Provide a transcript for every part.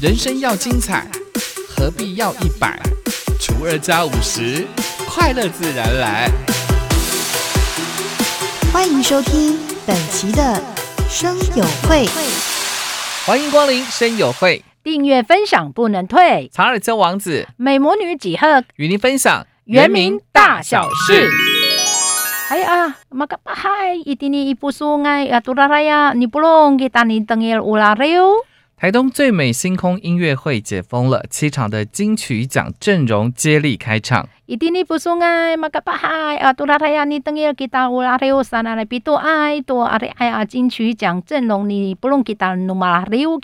人生要精彩，何必要一百除二加五十，快乐自然来。欢迎收听本期的生友会，欢迎光临生友会，订阅分享不能退。查尔斯王子美魔女几何与您分享原名大小事。Hai ah, maka hai itini ipu sungai aturaraya ni pulong kita ni tengil ulareu. 台东最美星空音乐会解封了，七场的金曲奖阵容接力开唱。爱马巴海阿拉乌拉乌比多爱多阿爱阿金曲奖阵容马拉乌。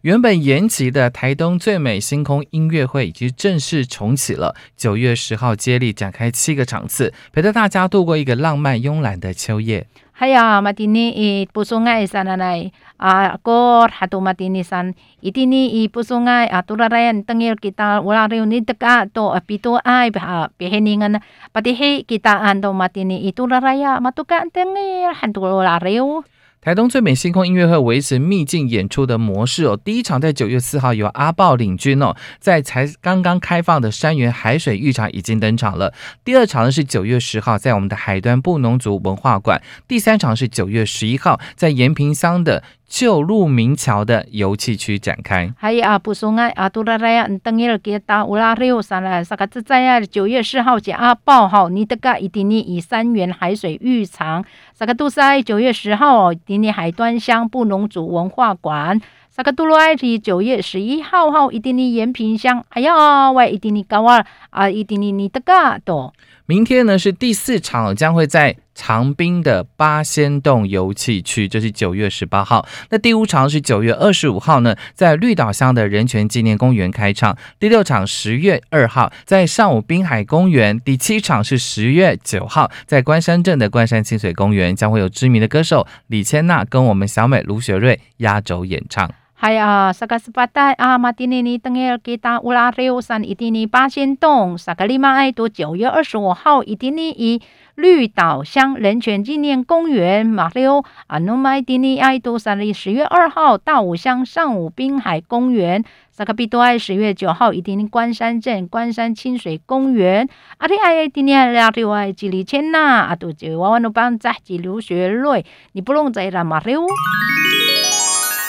原本延期的台东最美星空音乐会已经正式重启了，九月十号接力展开七个场次，陪着大家度过一个浪漫慵懒的秋夜。Haya matini i pusungai sana nai a kor hatu matini san. Itini i pusungai aturarayan tengil kita ulariu ni teka to apito ai bah peheningan. Patihi kita ando matini ituraraya matuka tengil hantu ulariu 台东最美星空音乐会维持秘境演出的模式哦，第一场在九月四号由阿豹领军哦，在才刚刚开放的山原海水浴场已经登场了。第二场呢是九月十号在我们的海端布农族文化馆，第三场是九月十一号在延平乡的旧路明桥的游憩区展开。还有阿，布松啊，阿杜拉拉呀，等一下给达乌拉六三来，啥个子在啊？九月四号起阿，报好你的个一定呢，以三元海水浴场，啥个杜塞九月十号哦，迪尼海端乡布农族文化馆。萨克杜罗埃提九月十一号号伊迪尼延平乡，哎呀，喂伊迪尼高二，啊伊迪尼尼德嘎多。明天呢是第四场，将会在长滨的八仙洞油气区，这是九月十八号。那第五场是九月二十五号呢，在绿岛乡的人权纪念公园开唱。第六场十月二号在上午滨海公园。第七场是十月九号在关山镇的关山清水公园，将会有知名的歌手李千娜跟我们小美卢雪瑞压轴演唱。还啊，萨克斯巴代阿，马蒂尼尼登尔吉达乌拉雷乌山伊蒂尼八仙洞，萨克利马埃多九月二十五号伊蒂尼伊绿岛乡人权纪念公园马六阿，努麦蒂尼埃多三里十月二号大武乡上午滨海公园，萨克比多埃十月九号伊蒂尼关山镇关山清水公园，阿里埃蒂尼埃拉里埃吉里切纳阿，多吉娃娃努邦扎吉留学瑞，你不用再拉马六。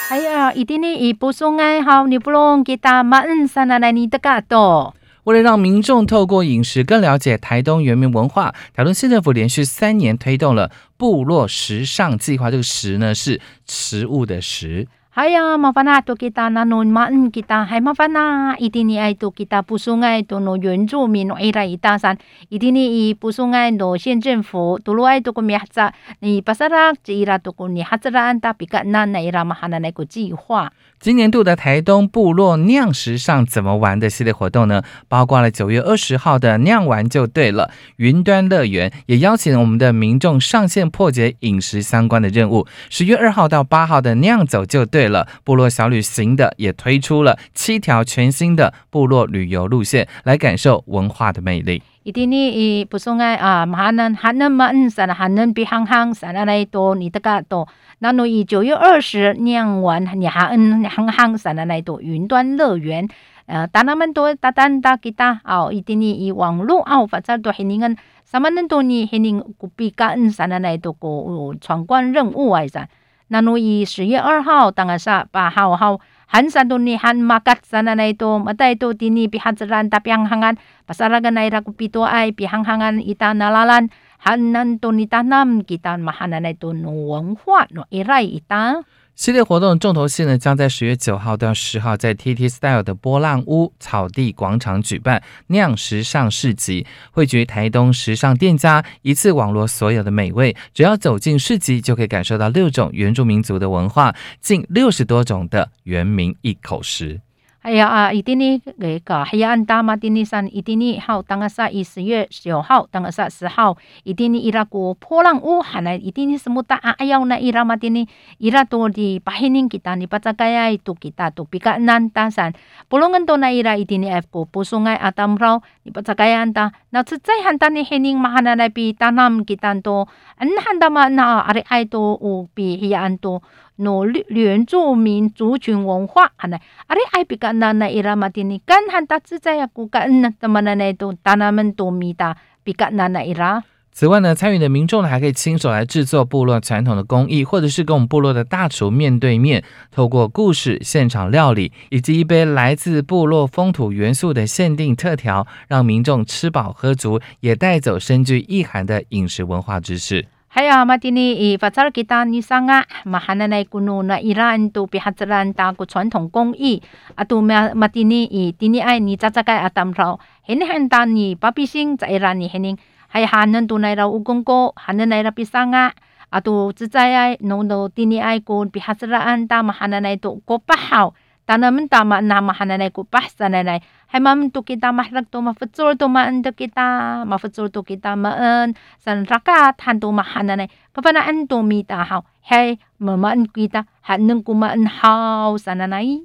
哎呀，一定呢，一不送爱好，你不用给他满山来你的嘎多。为了让民众透过饮食更了解台东原民文化，台东县政府连续三年推动了部落时尚计划。这个“食”呢是食物的“食”。哎呀，麻烦啦，多给他那农民给他还麻烦啦，一定你爱多给他不送爱多那原住民爱来一大山，一定你伊不送爱那县政府多罗爱多个名字，你巴萨拉只伊拉多个你哈子拉安达比格那那伊拉嘛哈那那个计划。今年度的台东部落酿时上怎么玩的系列活动呢？包括了九月二十号的酿完就对了云端乐园，也邀请我们的民众上线破解饮食相关的任务。十月二号到八号的酿走就。对了部落小旅行的也推出了七条全新的部落旅游路线，来感受文化的魅力。伊天呢，伊不中哎啊，海南海南嘛，嗯，山了海比杭杭山的来多，你得噶多。那侬伊九月二十夜晚，你还嗯杭杭山的来多，云端乐园，呃，打哪门多打蛋打吉他哦。伊天呢，伊网络啊发展都很人，什么人多呢？很人古比噶嗯山的来多过闯关任务啊，是。南努伊十月二号，当阿是八号号，寒山东尼寒马格萨那那多，马带多蒂尼比哈子兰达比昂昂安，巴萨拉格奈拉古比多埃比昂昂安伊达那拉兰，寒南多尼达南吉达马哈那那多努文化努伊拉伊达。系列活动重头戏呢，将在十月九号到十号在 TT Style 的波浪屋草地广场举办酿时尚市集，汇聚台东时尚店家，一次网罗所有的美味。只要走进市集，就可以感受到六种原住民族的文化，近六十多种的原民一口食。哎呀啊，伊丁尼个个黑暗大马丁尼山，伊丁尼号当个啥？一十月九号，当个啥十号？伊丁尼伊拉个破浪乌喊来，伊丁尼什么大啊？哎呀，那伊拉马丁尼伊拉多的把黑尼吉达尼把这盖亚都吉达都比卡南大山，不论更多那伊拉伊丁尼埃个不说爱阿达姆罗，你巴扎盖安达，那次再喊当的黑尼马那来比达南吉达多，嗯喊达嘛那阿里埃多乌比黑暗多。To no 原住民族群文化 ana ari ai pikana na ira matini kan hanta zai ku kan na tamana na to tanaman to mita pikana na ira 此外呢，参与的民众呢，还可以亲手来制作部落传统的工艺，或者是跟我们部落的大厨面对面，透过故事、现场料理以及一杯来自部落风土元素的限定特调，让民众吃饱喝足，也带走深具意涵的饮食文化知识。Haya matini i pacar kita ni sanga mahana na kuno na iran tu pihatran ta ku 传统工艺 atu matini i tini ai ni cacakai atam rau hen hen ta ni papising ca iran ni hening hay hanan tu nai raw ugong ko hanan nai rapi sanga atu tsayay no no tini ay ko pihasraan ta mahananay to ko pahaw tanaman tama na mahananay ko pahsananay hay Hemam tu kita mahlak tu mafecul tu maan tu kita mafecul tu kita maan. San rakat han tu mahanan kepana an tu mita hau. Hei memaan kita kuma en hau sananai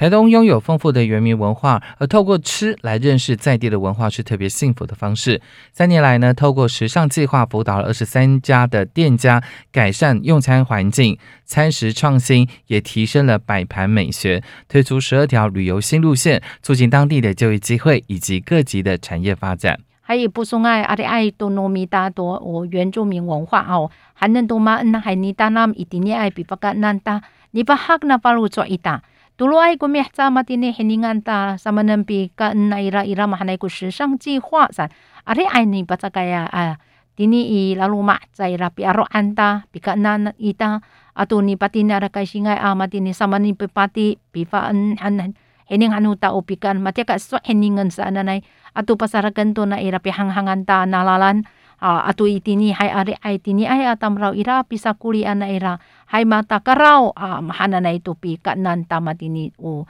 台东拥有丰富的原民文化，而透过吃来认识在地的文化是特别幸福的方式。三年来呢，透过时尚计划辅导了二十三家的店家改善用餐环境、餐食创新，也提升了摆盘美学，推出十二条旅游新路线，促进当地的就业机会以及各级的产业发展。还有不松爱阿里爱多糯米大多我原住民文化哦，还能多嘛？那还你大那一点点爱比巴干难大，你把哈那巴路做一大。Tuluay kumihta matini hiningan ta sa manampi ka na ira ira mahanay ko shisang ji hua san. Ari ay ni bata kaya a tini i lalu ma sa ira pi aro anta pi ka na ita ato ni pati na ra kay singay a matini sa manin pi pati pi fa an an hining hanu ta upikan mati ka so hiningan sa ananay ato pasaragan to na ira pi hanghangan ta nalalan uh, atu itini hai are ai tini ai atam rau ira pisa kuli ana ira hai mata karau uh, mahana na itu pi kanan tamatini u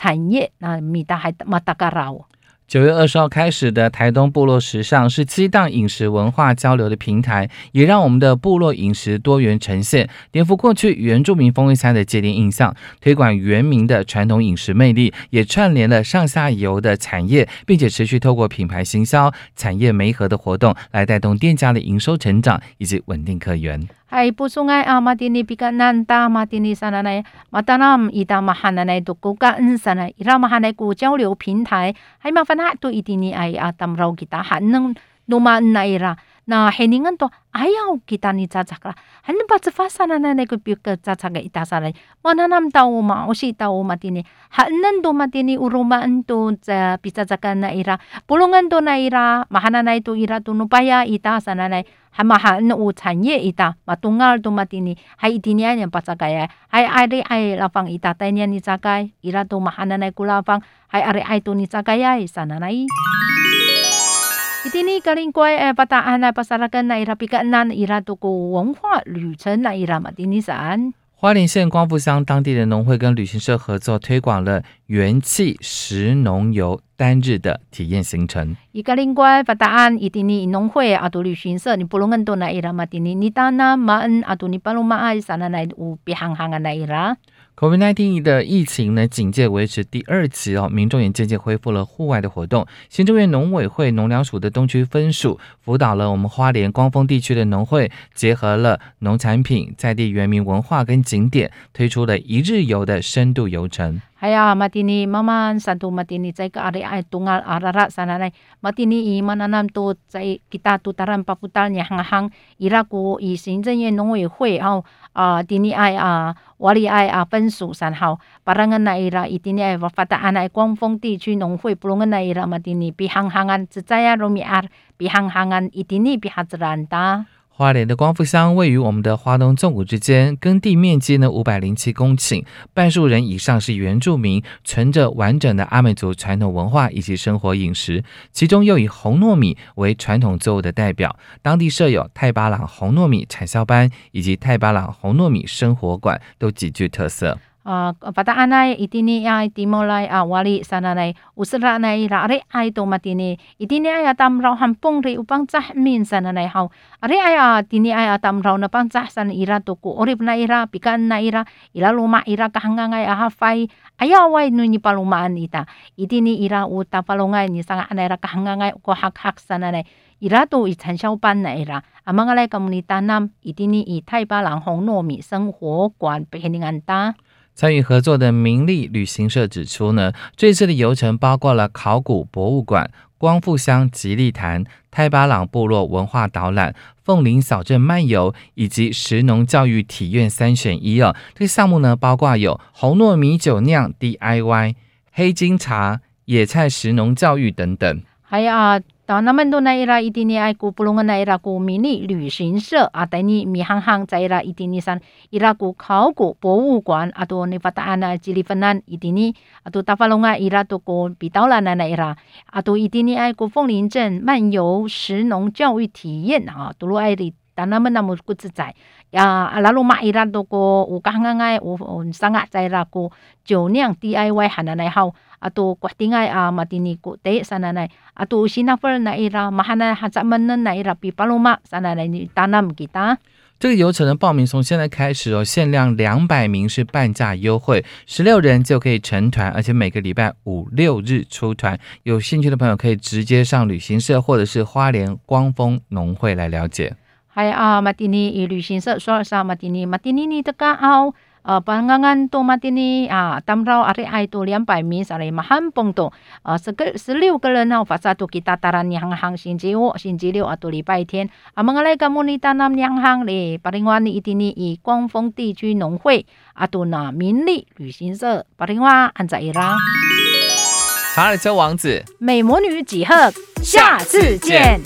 产业那米大还马达嘎绕。九月二十号开始的台东部落时尚是激荡饮食文化交流的平台，也让我们的部落饮食多元呈现，颠覆过去原住民风味餐的界定印象，推广原民的传统饮食魅力，也串联了上下游的产业，并且持续透过品牌行销、产业媒合的活动，来带动店家的营收成长以及稳定客源。Hai pusungai amatini pikanan ta matini sananai matanam ita mahananai dukukan sanai ira mahanai ku 交流平台，还麻烦 na to iti ni ay atam raw kita ha nang dumaan na ira 他都一定你爱啊，当绕 kita haneng numa naira na heningan to ayaw kita ni cacak lah. Hanin pa sa fasa na na ko pi ka cacak ita sa lai. Mananam tao ma o si tao matini. Hanan do matini urumaan to sa pisacakan na ira. Pulungan to na ira, mahana na ito ira to nupaya ita sa nanay. Hamahan u 产业 ita matungal to matini. Hay itinian yang pasagaya. Hay ari ay lapang ita tayo ni cakay. Ira to 花莲县光复乡当地的农会跟旅行社合作，推广了元气食农游。单日的体验行程。Inong hui ato 旅行社你不能都那 ira matini ni tana maan ato ni palumaay sana na u pihanghangan na ira. COVID-19 的疫情呢，警戒维持第二期哦，民众也渐渐恢复了户外的活动。新竹县农委会农粮署的东区分署辅导了我们花莲光丰地区的农会，结合了农产品、在地原民文化跟景点，推出了一日游的深度游程。Haya matini maman santo matini cai ka ari ay tungal arara sana nai matini i mananam to cai kita tutaran paputal nya hang ira ko i 行政院农委会好啊 tini ai 啊 wali ai 啊分属三号 parangan na ira i tini ai fataan ai 光丰地区农会 pulungan na ira matini pihanghangan caya romi ar pihanghangan itini pihazranta 花莲的光复乡位于我们的花东纵谷之间，耕地面积呢五百零七公顷，半数人以上是原住民，存着完整的阿美族传统文化以及生活饮食，其中又以红糯米为传统作物的代表。当地设有泰巴朗红糯米产销班以及泰巴朗红糯米生活馆，都极具特色。Uh, pataan ay itini ay timolay ah, wali sana nay usra nay rare ay to matini itini ay atam raw hampong ri upang tsah min sana nay haw are ay ah, tini ay atam raw na pang tsah sana ira to ko orip na ira pikan na ira ila luma ira kahangang ay ahafay ayaway no ni palumaan ita itini ira uta palungay ni sanga na ira kahangang ay ko hak hak sana nay 伊拉都以产销班来啦，阿芒个来跟你单南，一定你以泰巴郎红糯米生活馆被你安搭。参与合作的名利旅行社指出呢，这次的游程包括了考古博物馆、光复乡吉利潭、泰巴朗部落文化导览、凤林小镇漫游以及食农教育体验三选一哦。这个项目呢，包括有红糯米酒酿 DIY、黑金茶、野菜食农教育等等。还有。到那么多那伊拉一定尼爱古布隆个那伊拉古迷你旅行社啊，等你米行行在伊拉一定尼山伊拉古考古博物馆啊，都尼法达安啊吉里芬兰一定尼啊，都大发隆啊伊拉多古比刀兰那那伊拉啊，都一定尼爱古凤林镇漫游食农教育体验啊，都罗爱里。达那么那么不自在呀，阿拉鲁玛伊拉多个，我刚刚爱我我上个在那个酒酿 D I Y 海南来好，啊都决定爱啊，马丁尼古得上来来，阿多新那份来伊拉，马哈那哈咱们那来伊拉比巴鲁玛上来来，你打那么几打？这个游程的报名从现在开始哦，限量两百名是半价优惠，十六人就可以成团，而且每个礼拜五六日出团。有兴趣的朋友可以直接上旅行社或者是花莲光丰农会来了解。还啊，马蒂尼以旅行社说啥马蒂尼，马蒂尼你的刚好，呃，pangangan to 马蒂尼啊，tamrau ari ai to 两百米上来马汉蹦多，呃，十个十六个人呢，发萨都给大大人两行星期五、星期六啊，都礼拜天，啊，们来个莫尼达南两行嘞，巴林湾的一定尼以光丰地区农会啊，都拿民利旅行社，巴林湾安在伊拉。查尔斯王子，美魔女几何，下次见。